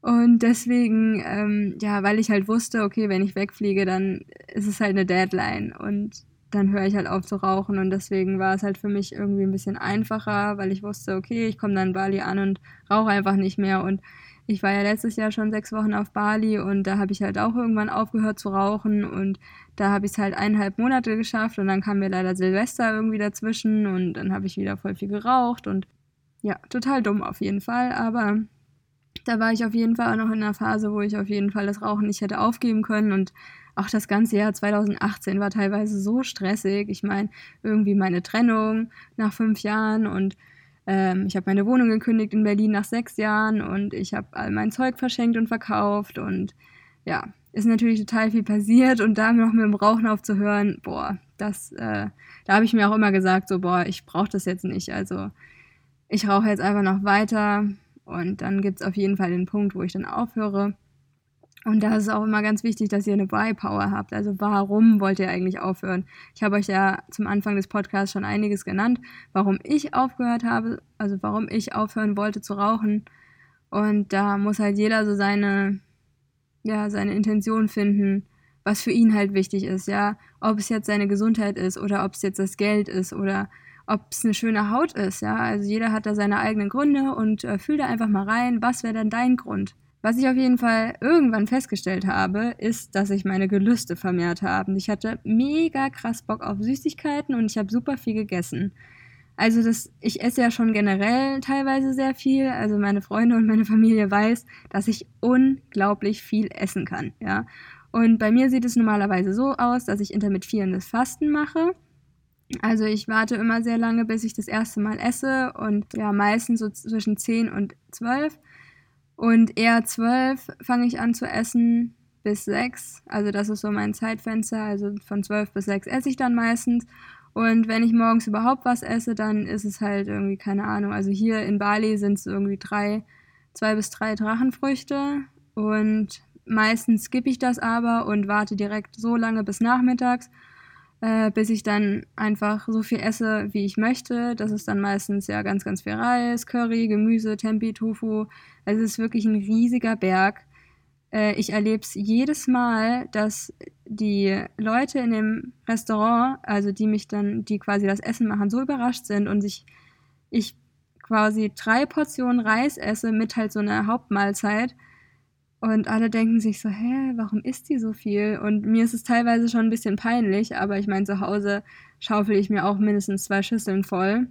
und deswegen, ähm, ja, weil ich halt wusste, okay, wenn ich wegfliege, dann ist es halt eine Deadline. Und dann höre ich halt auf zu rauchen. Und deswegen war es halt für mich irgendwie ein bisschen einfacher, weil ich wusste, okay, ich komme dann in Bali an und rauche einfach nicht mehr. Und ich war ja letztes Jahr schon sechs Wochen auf Bali und da habe ich halt auch irgendwann aufgehört zu rauchen. Und da habe ich es halt eineinhalb Monate geschafft und dann kam mir leider Silvester irgendwie dazwischen und dann habe ich wieder voll viel geraucht und ja, total dumm auf jeden Fall, aber da war ich auf jeden Fall auch noch in einer Phase, wo ich auf jeden Fall das Rauchen nicht hätte aufgeben können und auch das ganze Jahr 2018 war teilweise so stressig. Ich meine, irgendwie meine Trennung nach fünf Jahren und ähm, ich habe meine Wohnung gekündigt in Berlin nach sechs Jahren und ich habe all mein Zeug verschenkt und verkauft und ja, ist natürlich total viel passiert und da noch mit dem Rauchen aufzuhören, boah, das, äh, da habe ich mir auch immer gesagt, so, boah, ich brauche das jetzt nicht. Also ich rauche jetzt einfach noch weiter, und dann gibt es auf jeden Fall den Punkt, wo ich dann aufhöre. Und da ist auch immer ganz wichtig, dass ihr eine Buy-Power habt. Also warum wollt ihr eigentlich aufhören? Ich habe euch ja zum Anfang des Podcasts schon einiges genannt, warum ich aufgehört habe, also warum ich aufhören wollte zu rauchen. Und da muss halt jeder so seine, ja, seine Intention finden, was für ihn halt wichtig ist, ja. Ob es jetzt seine Gesundheit ist oder ob es jetzt das Geld ist oder ob es eine schöne Haut ist, ja. Also jeder hat da seine eigenen Gründe und äh, fühl da einfach mal rein, was wäre denn dein Grund? Was ich auf jeden Fall irgendwann festgestellt habe, ist, dass sich meine Gelüste vermehrt haben. Ich hatte mega krass Bock auf Süßigkeiten und ich habe super viel gegessen. Also das, ich esse ja schon generell teilweise sehr viel. Also meine Freunde und meine Familie weiß, dass ich unglaublich viel essen kann, ja. Und bei mir sieht es normalerweise so aus, dass ich intermittierendes Fasten mache. Also ich warte immer sehr lange, bis ich das erste Mal esse und ja, meistens so zwischen 10 und 12. Und eher 12 fange ich an zu essen bis 6. Also das ist so mein Zeitfenster. Also von 12 bis 6 esse ich dann meistens. Und wenn ich morgens überhaupt was esse, dann ist es halt irgendwie, keine Ahnung. Also hier in Bali sind es irgendwie drei, zwei bis drei Drachenfrüchte. Und meistens skippe ich das aber und warte direkt so lange bis nachmittags äh, bis ich dann einfach so viel esse, wie ich möchte. Das ist dann meistens ja ganz, ganz viel Reis, Curry, Gemüse, Tempi, Tofu. Also es ist wirklich ein riesiger Berg. Äh, ich erlebe es jedes Mal, dass die Leute in dem Restaurant, also die mich dann, die quasi das Essen machen, so überrascht sind und sich, ich quasi drei Portionen Reis esse mit halt so einer Hauptmahlzeit. Und alle denken sich so, hä, warum isst die so viel? Und mir ist es teilweise schon ein bisschen peinlich, aber ich meine, zu Hause schaufel ich mir auch mindestens zwei Schüsseln voll.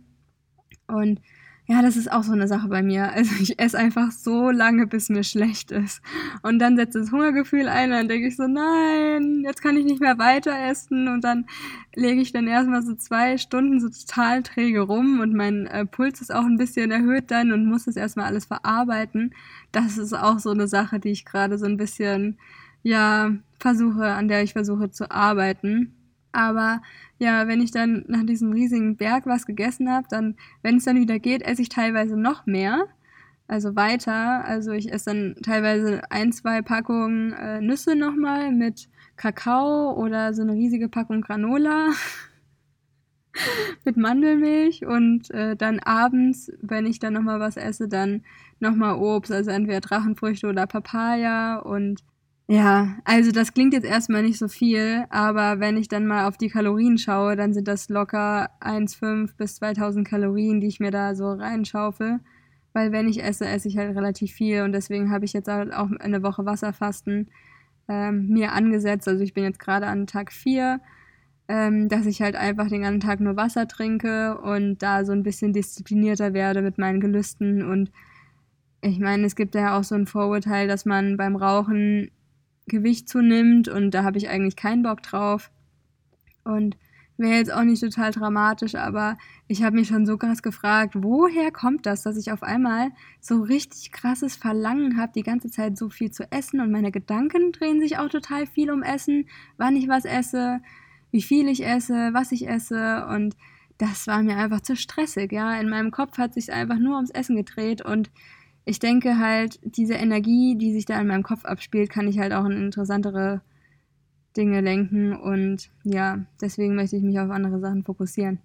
Und ja, das ist auch so eine Sache bei mir. Also ich esse einfach so lange, bis mir schlecht ist. Und dann setzt das Hungergefühl ein und dann denke ich so, nein, jetzt kann ich nicht mehr weiter essen. Und dann lege ich dann erstmal so zwei Stunden so total träge rum und mein äh, Puls ist auch ein bisschen erhöht dann und muss das erstmal alles verarbeiten. Das ist auch so eine Sache, die ich gerade so ein bisschen, ja, versuche, an der ich versuche zu arbeiten. Aber ja, wenn ich dann nach diesem riesigen Berg was gegessen habe, dann, wenn es dann wieder geht, esse ich teilweise noch mehr. Also weiter. Also ich esse dann teilweise ein, zwei Packungen äh, Nüsse nochmal mit Kakao oder so eine riesige Packung Granola mit Mandelmilch und äh, dann abends, wenn ich dann nochmal was esse, dann nochmal Obst, also entweder Drachenfrüchte oder Papaya und ja, also das klingt jetzt erstmal nicht so viel, aber wenn ich dann mal auf die Kalorien schaue, dann sind das locker 1,5 bis 2000 Kalorien, die ich mir da so reinschaufel. Weil wenn ich esse, esse ich halt relativ viel und deswegen habe ich jetzt halt auch eine Woche Wasserfasten ähm, mir angesetzt. Also ich bin jetzt gerade an Tag 4, ähm, dass ich halt einfach den ganzen Tag nur Wasser trinke und da so ein bisschen disziplinierter werde mit meinen Gelüsten und ich meine, es gibt ja auch so ein Vorurteil, dass man beim Rauchen Gewicht zunimmt und da habe ich eigentlich keinen Bock drauf. Und wäre jetzt auch nicht total dramatisch, aber ich habe mich schon so krass gefragt, woher kommt das, dass ich auf einmal so richtig krasses Verlangen habe, die ganze Zeit so viel zu essen und meine Gedanken drehen sich auch total viel um Essen, wann ich was esse, wie viel ich esse, was ich esse und das war mir einfach zu stressig, ja. In meinem Kopf hat sich einfach nur ums Essen gedreht und ich denke halt, diese Energie, die sich da in meinem Kopf abspielt, kann ich halt auch in interessantere Dinge lenken und ja, deswegen möchte ich mich auf andere Sachen fokussieren.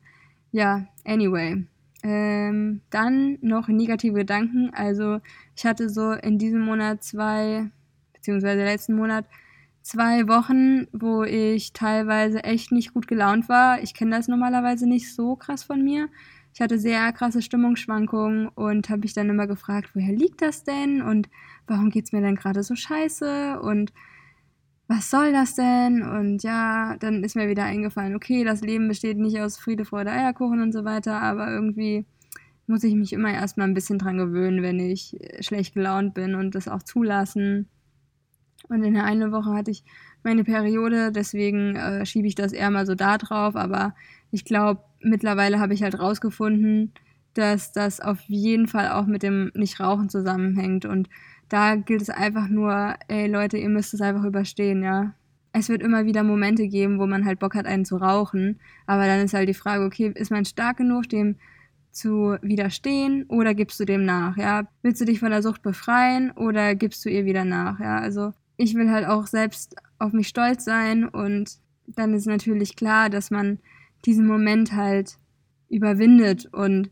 Ja, anyway. Ähm, dann noch negative Gedanken. Also ich hatte so in diesem Monat zwei, beziehungsweise letzten Monat, zwei Wochen, wo ich teilweise echt nicht gut gelaunt war. Ich kenne das normalerweise nicht so krass von mir ich hatte sehr krasse Stimmungsschwankungen und habe mich dann immer gefragt, woher liegt das denn und warum geht es mir denn gerade so scheiße und was soll das denn? Und ja, dann ist mir wieder eingefallen, okay, das Leben besteht nicht aus Friede, Freude, Eierkuchen und so weiter, aber irgendwie muss ich mich immer erstmal ein bisschen dran gewöhnen, wenn ich schlecht gelaunt bin und das auch zulassen. Und in der einen Woche hatte ich meine Periode, deswegen äh, schiebe ich das eher mal so da drauf, aber ich glaube, mittlerweile habe ich halt rausgefunden, dass das auf jeden Fall auch mit dem Nichtrauchen zusammenhängt. Und da gilt es einfach nur, ey Leute, ihr müsst es einfach überstehen, ja. Es wird immer wieder Momente geben, wo man halt Bock hat, einen zu rauchen. Aber dann ist halt die Frage, okay, ist man stark genug, dem zu widerstehen oder gibst du dem nach, ja? Willst du dich von der Sucht befreien oder gibst du ihr wieder nach, ja? Also ich will halt auch selbst auf mich stolz sein und dann ist natürlich klar, dass man diesen Moment halt überwindet und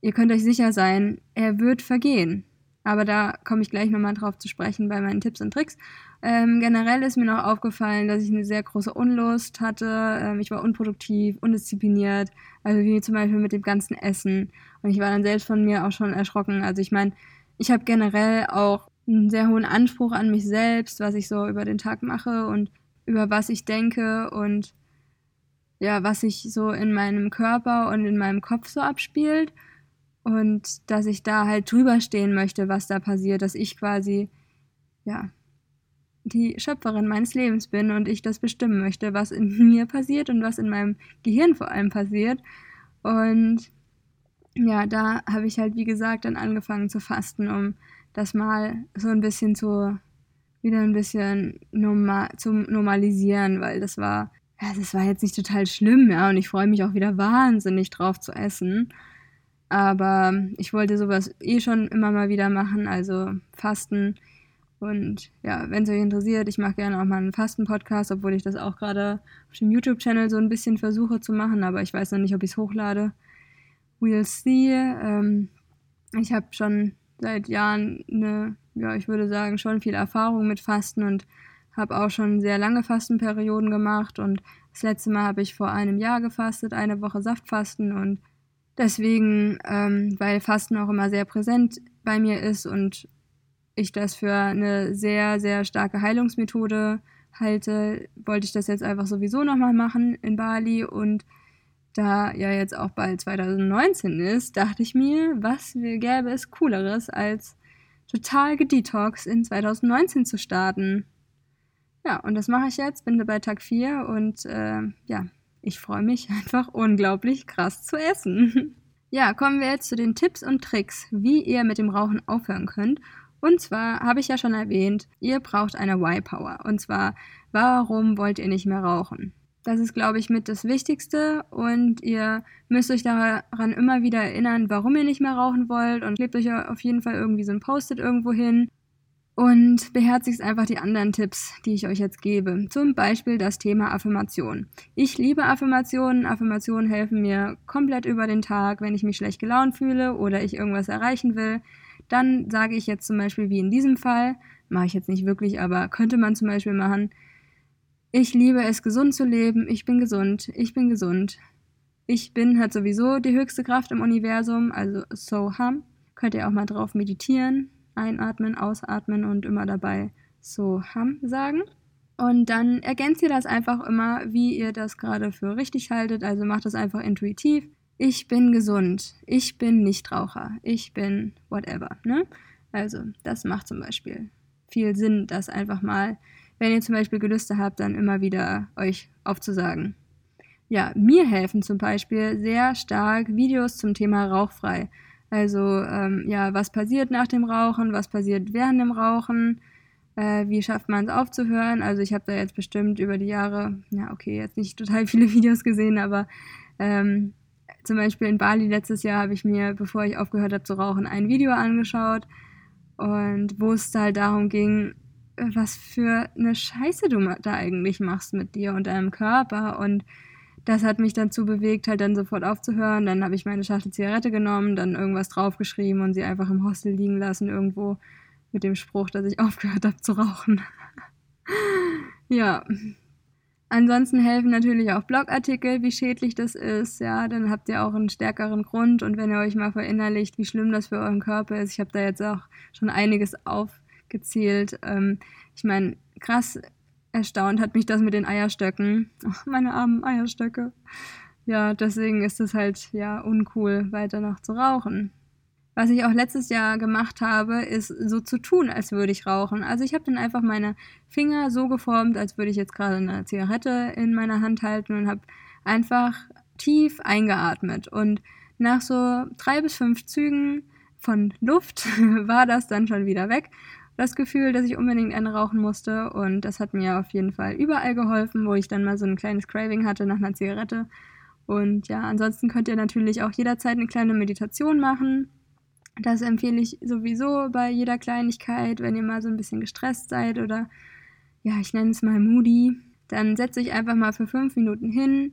ihr könnt euch sicher sein, er wird vergehen. Aber da komme ich gleich nochmal drauf zu sprechen bei meinen Tipps und Tricks. Ähm, generell ist mir noch aufgefallen, dass ich eine sehr große Unlust hatte. Ähm, ich war unproduktiv, undiszipliniert. Also wie zum Beispiel mit dem ganzen Essen. Und ich war dann selbst von mir auch schon erschrocken. Also ich meine, ich habe generell auch einen sehr hohen Anspruch an mich selbst, was ich so über den Tag mache und über was ich denke. Und ja, was sich so in meinem Körper und in meinem Kopf so abspielt. Und dass ich da halt drüber stehen möchte, was da passiert, dass ich quasi, ja, die Schöpferin meines Lebens bin und ich das bestimmen möchte, was in mir passiert und was in meinem Gehirn vor allem passiert. Und ja, da habe ich halt, wie gesagt, dann angefangen zu fasten, um das mal so ein bisschen zu, wieder ein bisschen normal, zu normalisieren, weil das war ja, das war jetzt nicht total schlimm, ja, und ich freue mich auch wieder wahnsinnig drauf zu essen. Aber ich wollte sowas eh schon immer mal wieder machen, also Fasten. Und ja, wenn es euch interessiert, ich mache gerne auch mal einen Fasten-Podcast, obwohl ich das auch gerade auf dem YouTube-Channel so ein bisschen versuche zu machen, aber ich weiß noch nicht, ob ich es hochlade. We'll see. Ähm, ich habe schon seit Jahren eine, ja, ich würde sagen, schon viel Erfahrung mit Fasten und habe auch schon sehr lange Fastenperioden gemacht und das letzte Mal habe ich vor einem Jahr gefastet, eine Woche Saftfasten und Deswegen, ähm, weil Fasten auch immer sehr präsent bei mir ist und ich das für eine sehr, sehr starke Heilungsmethode halte, wollte ich das jetzt einfach sowieso nochmal machen in Bali und da ja jetzt auch bald 2019 ist, dachte ich mir, was gäbe es cooleres als total gedetox in 2019 zu starten. Ja, und das mache ich jetzt, bin bei Tag 4 und äh, ja, ich freue mich einfach unglaublich krass zu essen. ja, kommen wir jetzt zu den Tipps und Tricks, wie ihr mit dem Rauchen aufhören könnt. Und zwar habe ich ja schon erwähnt, ihr braucht eine Y-Power. Und zwar, warum wollt ihr nicht mehr rauchen? Das ist, glaube ich, mit das Wichtigste und ihr müsst euch daran immer wieder erinnern, warum ihr nicht mehr rauchen wollt und klebt euch auf jeden Fall irgendwie so ein Post-it irgendwo hin und beherzigt einfach die anderen Tipps, die ich euch jetzt gebe. Zum Beispiel das Thema Affirmation. Ich liebe Affirmationen. Affirmationen helfen mir komplett über den Tag, wenn ich mich schlecht gelaunt fühle oder ich irgendwas erreichen will. Dann sage ich jetzt zum Beispiel, wie in diesem Fall, mache ich jetzt nicht wirklich, aber könnte man zum Beispiel machen, ich liebe es, gesund zu leben. Ich bin gesund. Ich bin gesund. Ich bin hat sowieso die höchste Kraft im Universum, also Soham. Könnt ihr auch mal drauf meditieren. Einatmen, ausatmen und immer dabei Soham sagen. Und dann ergänzt ihr das einfach immer, wie ihr das gerade für richtig haltet. Also macht das einfach intuitiv. Ich bin gesund. Ich bin Nichtraucher. Ich bin whatever. Ne? Also, das macht zum Beispiel viel Sinn, das einfach mal wenn ihr zum Beispiel Gelüste habt, dann immer wieder euch aufzusagen. Ja, mir helfen zum Beispiel sehr stark Videos zum Thema Rauchfrei. Also ähm, ja, was passiert nach dem Rauchen, was passiert während dem Rauchen, äh, wie schafft man es aufzuhören. Also ich habe da jetzt bestimmt über die Jahre, ja okay, jetzt nicht total viele Videos gesehen, aber ähm, zum Beispiel in Bali letztes Jahr habe ich mir, bevor ich aufgehört habe zu rauchen, ein Video angeschaut und wo es halt darum ging, was für eine Scheiße du da eigentlich machst mit dir und deinem Körper. Und das hat mich dazu bewegt, halt dann sofort aufzuhören. Dann habe ich meine Schachtel Zigarette genommen, dann irgendwas draufgeschrieben und sie einfach im Hostel liegen lassen, irgendwo mit dem Spruch, dass ich aufgehört habe zu rauchen. ja. Ansonsten helfen natürlich auch Blogartikel, wie schädlich das ist. Ja, dann habt ihr auch einen stärkeren Grund. Und wenn ihr euch mal verinnerlicht, wie schlimm das für euren Körper ist, ich habe da jetzt auch schon einiges auf gezählt. Ähm, ich meine, krass erstaunt hat mich das mit den Eierstöcken. Ach, meine armen Eierstöcke. Ja, deswegen ist es halt ja uncool, weiter noch zu rauchen. Was ich auch letztes Jahr gemacht habe, ist so zu tun, als würde ich rauchen. Also ich habe dann einfach meine Finger so geformt, als würde ich jetzt gerade eine Zigarette in meiner Hand halten und habe einfach tief eingeatmet. Und nach so drei bis fünf Zügen von Luft war das dann schon wieder weg das Gefühl, dass ich unbedingt eine rauchen musste und das hat mir auf jeden Fall überall geholfen, wo ich dann mal so ein kleines Craving hatte nach einer Zigarette. Und ja, ansonsten könnt ihr natürlich auch jederzeit eine kleine Meditation machen. Das empfehle ich sowieso bei jeder Kleinigkeit, wenn ihr mal so ein bisschen gestresst seid oder ja, ich nenne es mal moody. Dann setzt euch einfach mal für fünf Minuten hin,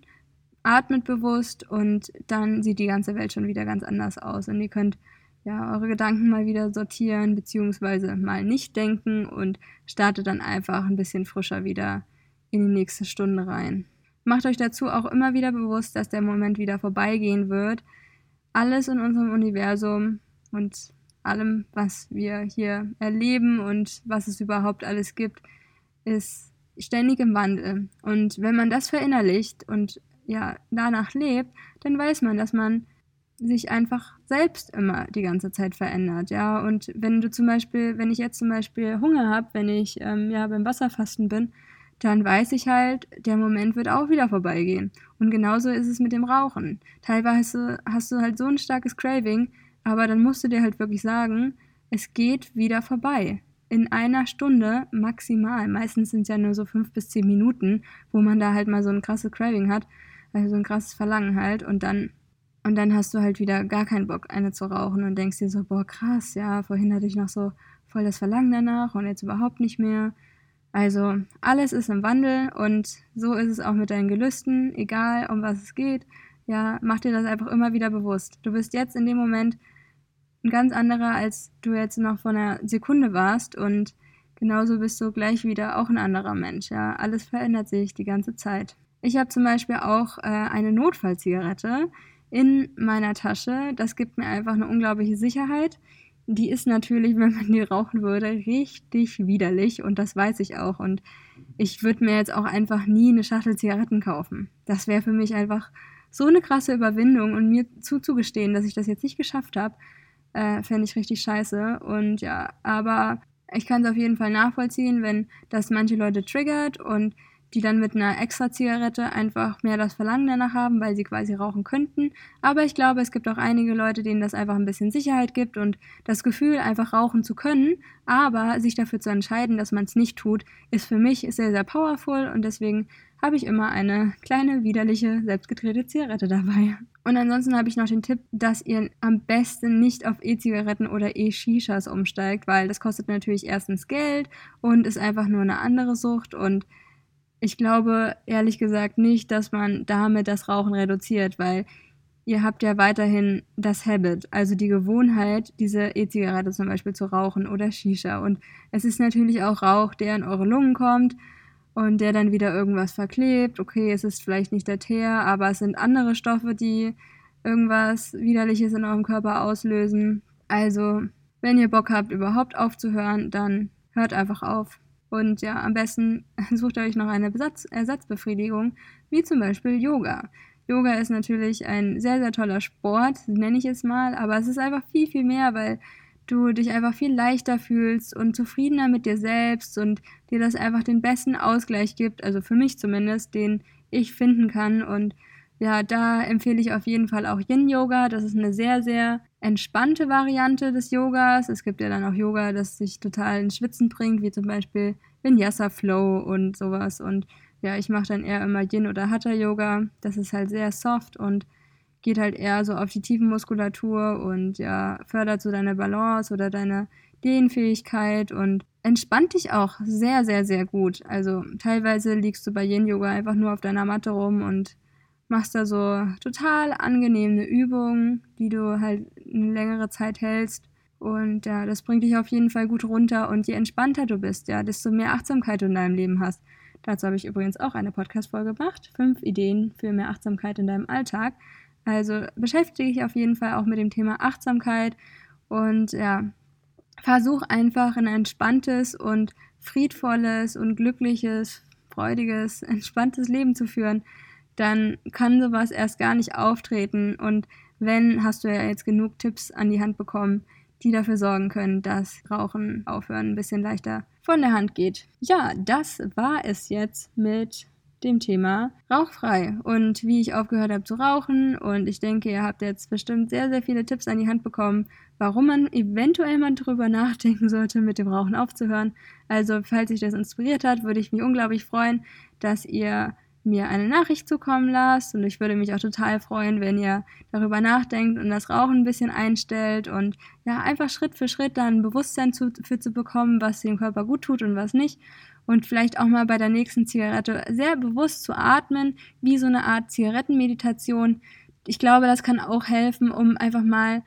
atmet bewusst und dann sieht die ganze Welt schon wieder ganz anders aus. Und ihr könnt ja, eure Gedanken mal wieder sortieren, beziehungsweise mal nicht denken und startet dann einfach ein bisschen frischer wieder in die nächste Stunde rein. Macht euch dazu auch immer wieder bewusst, dass der Moment wieder vorbeigehen wird. Alles in unserem Universum und allem, was wir hier erleben und was es überhaupt alles gibt, ist ständig im Wandel. Und wenn man das verinnerlicht und ja, danach lebt, dann weiß man, dass man sich einfach selbst immer die ganze Zeit verändert, ja. Und wenn du zum Beispiel, wenn ich jetzt zum Beispiel Hunger habe, wenn ich ähm, ja beim Wasserfasten bin, dann weiß ich halt, der Moment wird auch wieder vorbeigehen. Und genauso ist es mit dem Rauchen. Teilweise hast du halt so ein starkes Craving, aber dann musst du dir halt wirklich sagen, es geht wieder vorbei. In einer Stunde maximal. Meistens sind es ja nur so fünf bis zehn Minuten, wo man da halt mal so ein krasses Craving hat, also so ein krasses Verlangen halt. Und dann und dann hast du halt wieder gar keinen Bock, eine zu rauchen und denkst dir so, boah, krass, ja, vorhin hatte ich noch so voll das Verlangen danach und jetzt überhaupt nicht mehr. Also alles ist im Wandel und so ist es auch mit deinen Gelüsten, egal um was es geht. Ja, mach dir das einfach immer wieder bewusst. Du bist jetzt in dem Moment ein ganz anderer, als du jetzt noch vor einer Sekunde warst und genauso bist du gleich wieder auch ein anderer Mensch. Ja, alles verändert sich die ganze Zeit. Ich habe zum Beispiel auch äh, eine Notfallzigarette in meiner Tasche. Das gibt mir einfach eine unglaubliche Sicherheit. Die ist natürlich, wenn man die rauchen würde, richtig widerlich und das weiß ich auch. Und ich würde mir jetzt auch einfach nie eine Schachtel Zigaretten kaufen. Das wäre für mich einfach so eine krasse Überwindung und mir zuzugestehen, dass ich das jetzt nicht geschafft habe, äh, fände ich richtig scheiße. Und ja, aber ich kann es auf jeden Fall nachvollziehen, wenn das manche Leute triggert und die dann mit einer extra Zigarette einfach mehr das Verlangen danach haben, weil sie quasi rauchen könnten. Aber ich glaube, es gibt auch einige Leute, denen das einfach ein bisschen Sicherheit gibt und das Gefühl, einfach rauchen zu können. Aber sich dafür zu entscheiden, dass man es nicht tut, ist für mich sehr, sehr powerful und deswegen habe ich immer eine kleine, widerliche, selbstgedrehte Zigarette dabei. Und ansonsten habe ich noch den Tipp, dass ihr am besten nicht auf E-Zigaretten oder E-Shishas umsteigt, weil das kostet natürlich erstens Geld und ist einfach nur eine andere Sucht und ich glaube ehrlich gesagt nicht, dass man damit das Rauchen reduziert, weil ihr habt ja weiterhin das Habit, also die Gewohnheit, diese E-Zigarette zum Beispiel zu rauchen oder Shisha. Und es ist natürlich auch Rauch, der in eure Lungen kommt und der dann wieder irgendwas verklebt. Okay, es ist vielleicht nicht der Teer, aber es sind andere Stoffe, die irgendwas Widerliches in eurem Körper auslösen. Also, wenn ihr Bock habt, überhaupt aufzuhören, dann hört einfach auf. Und ja, am besten sucht ihr euch noch eine Besatz Ersatzbefriedigung, wie zum Beispiel Yoga. Yoga ist natürlich ein sehr, sehr toller Sport, nenne ich es mal, aber es ist einfach viel, viel mehr, weil du dich einfach viel leichter fühlst und zufriedener mit dir selbst und dir das einfach den besten Ausgleich gibt, also für mich zumindest, den ich finden kann. Und ja, da empfehle ich auf jeden Fall auch Yin Yoga. Das ist eine sehr, sehr entspannte Variante des Yogas. Es gibt ja dann auch Yoga, das sich total ins Schwitzen bringt, wie zum Beispiel Vinyasa Flow und sowas. Und ja, ich mache dann eher immer Yin oder Hatha Yoga. Das ist halt sehr soft und geht halt eher so auf die Tiefenmuskulatur und ja, fördert so deine Balance oder deine Dehnfähigkeit und entspannt dich auch sehr, sehr, sehr gut. Also teilweise liegst du bei Yin Yoga einfach nur auf deiner Matte rum und machst da so total angenehme Übungen, die du halt eine längere Zeit hältst. Und ja, das bringt dich auf jeden Fall gut runter. Und je entspannter du bist, ja, desto mehr Achtsamkeit du in deinem Leben hast. Dazu habe ich übrigens auch eine Podcast-Folge gemacht. Fünf Ideen für mehr Achtsamkeit in deinem Alltag. Also beschäftige dich auf jeden Fall auch mit dem Thema Achtsamkeit und ja, versuch einfach ein entspanntes und friedvolles und glückliches, freudiges, entspanntes Leben zu führen dann kann sowas erst gar nicht auftreten. Und wenn, hast du ja jetzt genug Tipps an die Hand bekommen, die dafür sorgen können, dass Rauchen aufhören ein bisschen leichter von der Hand geht. Ja, das war es jetzt mit dem Thema rauchfrei und wie ich aufgehört habe zu rauchen. Und ich denke, ihr habt jetzt bestimmt sehr, sehr viele Tipps an die Hand bekommen, warum man eventuell mal drüber nachdenken sollte, mit dem Rauchen aufzuhören. Also, falls sich das inspiriert hat, würde ich mich unglaublich freuen, dass ihr mir eine Nachricht zukommen lasst. Und ich würde mich auch total freuen, wenn ihr darüber nachdenkt und das Rauchen ein bisschen einstellt und ja, einfach Schritt für Schritt dann ein Bewusstsein zu, für zu bekommen, was dem Körper gut tut und was nicht. Und vielleicht auch mal bei der nächsten Zigarette sehr bewusst zu atmen, wie so eine Art Zigarettenmeditation. Ich glaube, das kann auch helfen, um einfach mal,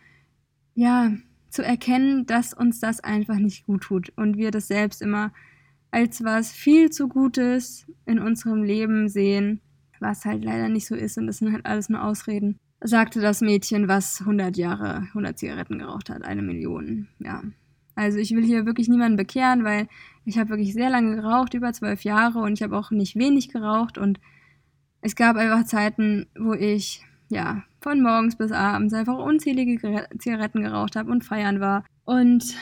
ja, zu erkennen, dass uns das einfach nicht gut tut und wir das selbst immer als was viel zu Gutes in unserem Leben sehen, was halt leider nicht so ist und das sind halt alles nur Ausreden, sagte das Mädchen, was 100 Jahre 100 Zigaretten geraucht hat, eine Million, ja. Also ich will hier wirklich niemanden bekehren, weil ich habe wirklich sehr lange geraucht, über zwölf Jahre und ich habe auch nicht wenig geraucht und es gab einfach Zeiten, wo ich ja von morgens bis abends einfach unzählige Zigaretten geraucht habe und feiern war und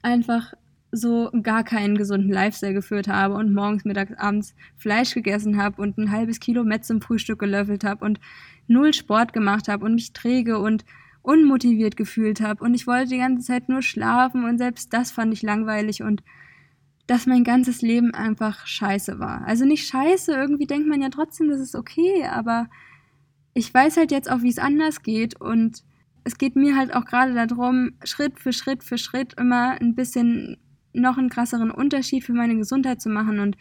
einfach so gar keinen gesunden Lifestyle geführt habe und morgens, mittags, abends Fleisch gegessen habe und ein halbes Kilo Metz zum Frühstück gelöffelt habe und null Sport gemacht habe und mich träge und unmotiviert gefühlt habe und ich wollte die ganze Zeit nur schlafen und selbst das fand ich langweilig und dass mein ganzes Leben einfach scheiße war. Also nicht scheiße, irgendwie denkt man ja trotzdem, das ist okay, aber ich weiß halt jetzt auch, wie es anders geht und es geht mir halt auch gerade darum, Schritt für Schritt für Schritt immer ein bisschen noch einen krasseren Unterschied für meine Gesundheit zu machen. Und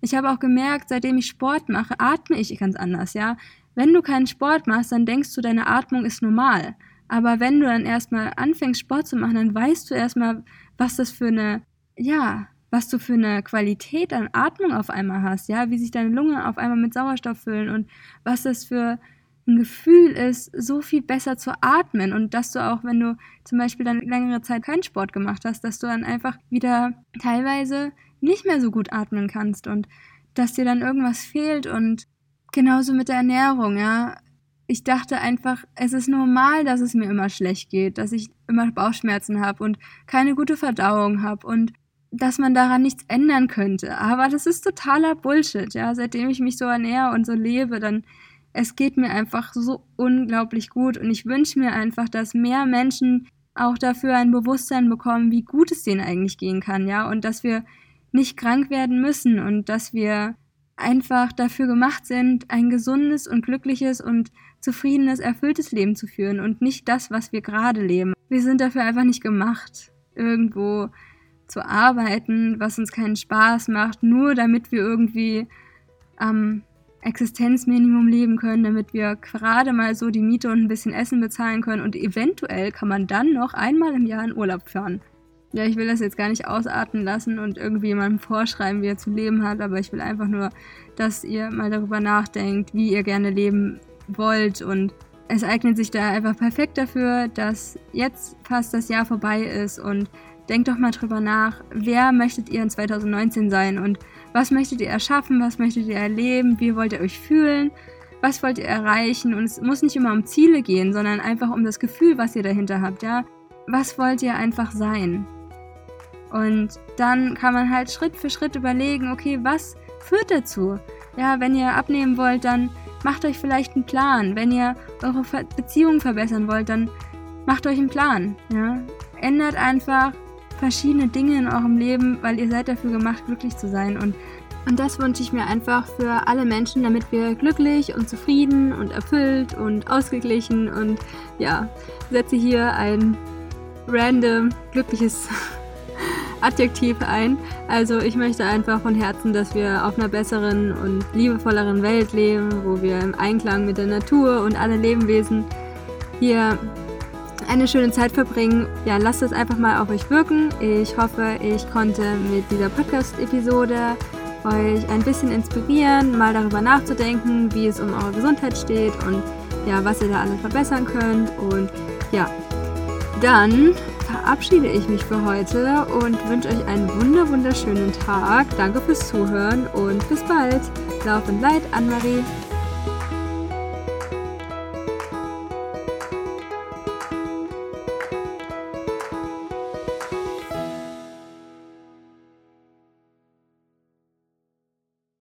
ich habe auch gemerkt, seitdem ich Sport mache, atme ich ganz anders, ja. Wenn du keinen Sport machst, dann denkst du, deine Atmung ist normal. Aber wenn du dann erstmal anfängst, Sport zu machen, dann weißt du erstmal, was das für eine, ja, was du für eine Qualität an Atmung auf einmal hast, ja, wie sich deine Lungen auf einmal mit Sauerstoff füllen und was das für ein Gefühl ist, so viel besser zu atmen und dass du auch, wenn du zum Beispiel dann längere Zeit keinen Sport gemacht hast, dass du dann einfach wieder teilweise nicht mehr so gut atmen kannst und dass dir dann irgendwas fehlt und genauso mit der Ernährung, ja. Ich dachte einfach, es ist normal, dass es mir immer schlecht geht, dass ich immer Bauchschmerzen habe und keine gute Verdauung habe und dass man daran nichts ändern könnte. Aber das ist totaler Bullshit, ja. Seitdem ich mich so ernähre und so lebe, dann es geht mir einfach so unglaublich gut und ich wünsche mir einfach, dass mehr Menschen auch dafür ein Bewusstsein bekommen, wie gut es denen eigentlich gehen kann, ja, und dass wir nicht krank werden müssen und dass wir einfach dafür gemacht sind, ein gesundes und glückliches und zufriedenes, erfülltes Leben zu führen und nicht das, was wir gerade leben. Wir sind dafür einfach nicht gemacht, irgendwo zu arbeiten, was uns keinen Spaß macht, nur damit wir irgendwie am Existenzminimum leben können, damit wir gerade mal so die Miete und ein bisschen Essen bezahlen können. Und eventuell kann man dann noch einmal im Jahr in Urlaub fahren. Ja, ich will das jetzt gar nicht ausarten lassen und irgendwie jemandem vorschreiben, wie er zu leben hat, aber ich will einfach nur, dass ihr mal darüber nachdenkt, wie ihr gerne leben wollt. Und es eignet sich da einfach perfekt dafür, dass jetzt fast das Jahr vorbei ist und denkt doch mal drüber nach, wer möchtet ihr in 2019 sein und was möchtet ihr erschaffen, was möchtet ihr erleben, wie wollt ihr euch fühlen, was wollt ihr erreichen und es muss nicht immer um Ziele gehen, sondern einfach um das Gefühl, was ihr dahinter habt, ja. Was wollt ihr einfach sein? Und dann kann man halt Schritt für Schritt überlegen, okay, was führt dazu? Ja, wenn ihr abnehmen wollt, dann macht euch vielleicht einen Plan. Wenn ihr eure Beziehung verbessern wollt, dann macht euch einen Plan. Ja? Ändert einfach verschiedene Dinge in eurem Leben, weil ihr seid dafür gemacht, glücklich zu sein. Und, und das wünsche ich mir einfach für alle Menschen, damit wir glücklich und zufrieden und erfüllt und ausgeglichen und ja, setze hier ein random glückliches Adjektiv ein. Also ich möchte einfach von Herzen, dass wir auf einer besseren und liebevolleren Welt leben, wo wir im Einklang mit der Natur und alle Lebewesen hier eine schöne Zeit verbringen. Ja, lasst es einfach mal auf euch wirken. Ich hoffe, ich konnte mit dieser Podcast-Episode euch ein bisschen inspirieren, mal darüber nachzudenken, wie es um eure Gesundheit steht und ja, was ihr da alles verbessern könnt. Und ja, dann verabschiede ich mich für heute und wünsche euch einen wunder wunderschönen Tag. Danke fürs Zuhören und bis bald. Lauf und Leid, Anne-Marie.